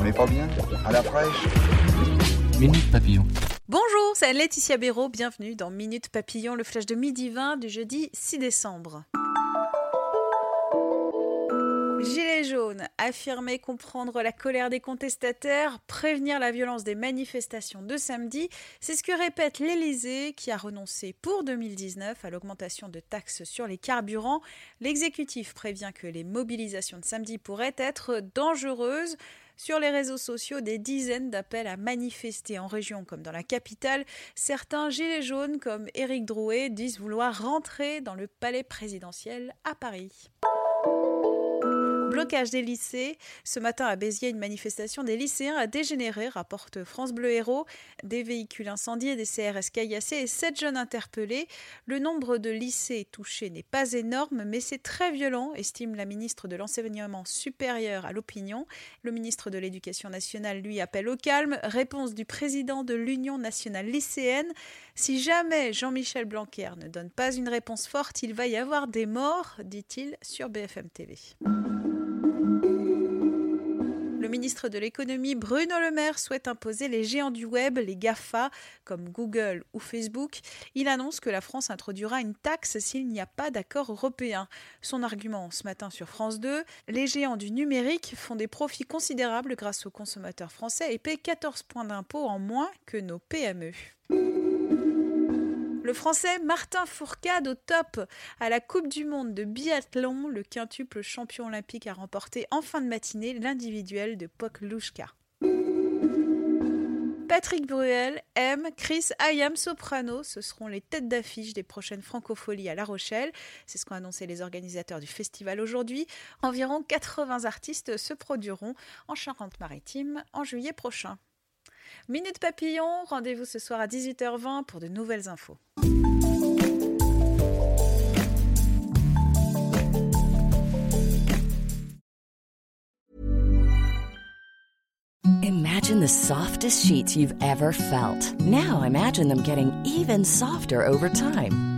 On n'est pas bien À la fraîche Minute Papillon. Bonjour, c'est Laetitia Béraud. Bienvenue dans Minute Papillon, le flash de midi 20 du jeudi 6 décembre. Gilets jaunes, affirmer comprendre la colère des contestataires, prévenir la violence des manifestations de samedi, c'est ce que répète l'Élysée qui a renoncé pour 2019 à l'augmentation de taxes sur les carburants. L'exécutif prévient que les mobilisations de samedi pourraient être dangereuses. Sur les réseaux sociaux, des dizaines d'appels à manifester en région comme dans la capitale. Certains gilets jaunes, comme Éric Drouet, disent vouloir rentrer dans le palais présidentiel à Paris. Blocage des lycées. Ce matin à Béziers, une manifestation des lycéens a dégénéré, rapporte France Bleu Héros. Des véhicules incendiés, des CRS caillassés et sept jeunes interpellés. Le nombre de lycées touchés n'est pas énorme, mais c'est très violent, estime la ministre de l'Enseignement supérieur à l'opinion. Le ministre de l'Éducation nationale lui appelle au calme. Réponse du président de l'Union nationale lycéenne. Si jamais Jean-Michel Blanquer ne donne pas une réponse forte, il va y avoir des morts, dit-il sur BFM TV. Le ministre de l'économie Bruno Le Maire souhaite imposer les géants du web, les GAFA, comme Google ou Facebook. Il annonce que la France introduira une taxe s'il n'y a pas d'accord européen. Son argument ce matin sur France 2, les géants du numérique font des profits considérables grâce aux consommateurs français et paient 14 points d'impôt en moins que nos PME. Le Français Martin Fourcade au top à la Coupe du Monde de biathlon. Le quintuple champion olympique a remporté en fin de matinée l'individuel de Poklushka. Patrick Bruel, M, Chris Ayam Soprano, ce seront les têtes d'affiche des prochaines Francopholies à La Rochelle. C'est ce qu'ont annoncé les organisateurs du festival aujourd'hui. Environ 80 artistes se produiront en Charente-Maritime en juillet prochain. Minute Papillon, rendez-vous ce soir à 18h20 pour de nouvelles infos. Imagine the softest sheets you've ever felt. Now imagine them getting even softer over time.